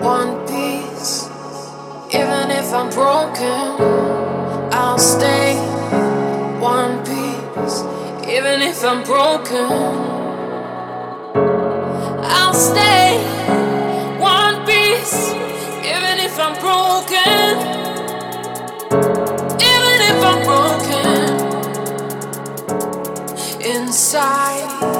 one piece. Even if I'm broken, I'll stay one piece. Even if I'm broken, I'll stay one piece. Even if I'm broken, even if I'm broken inside.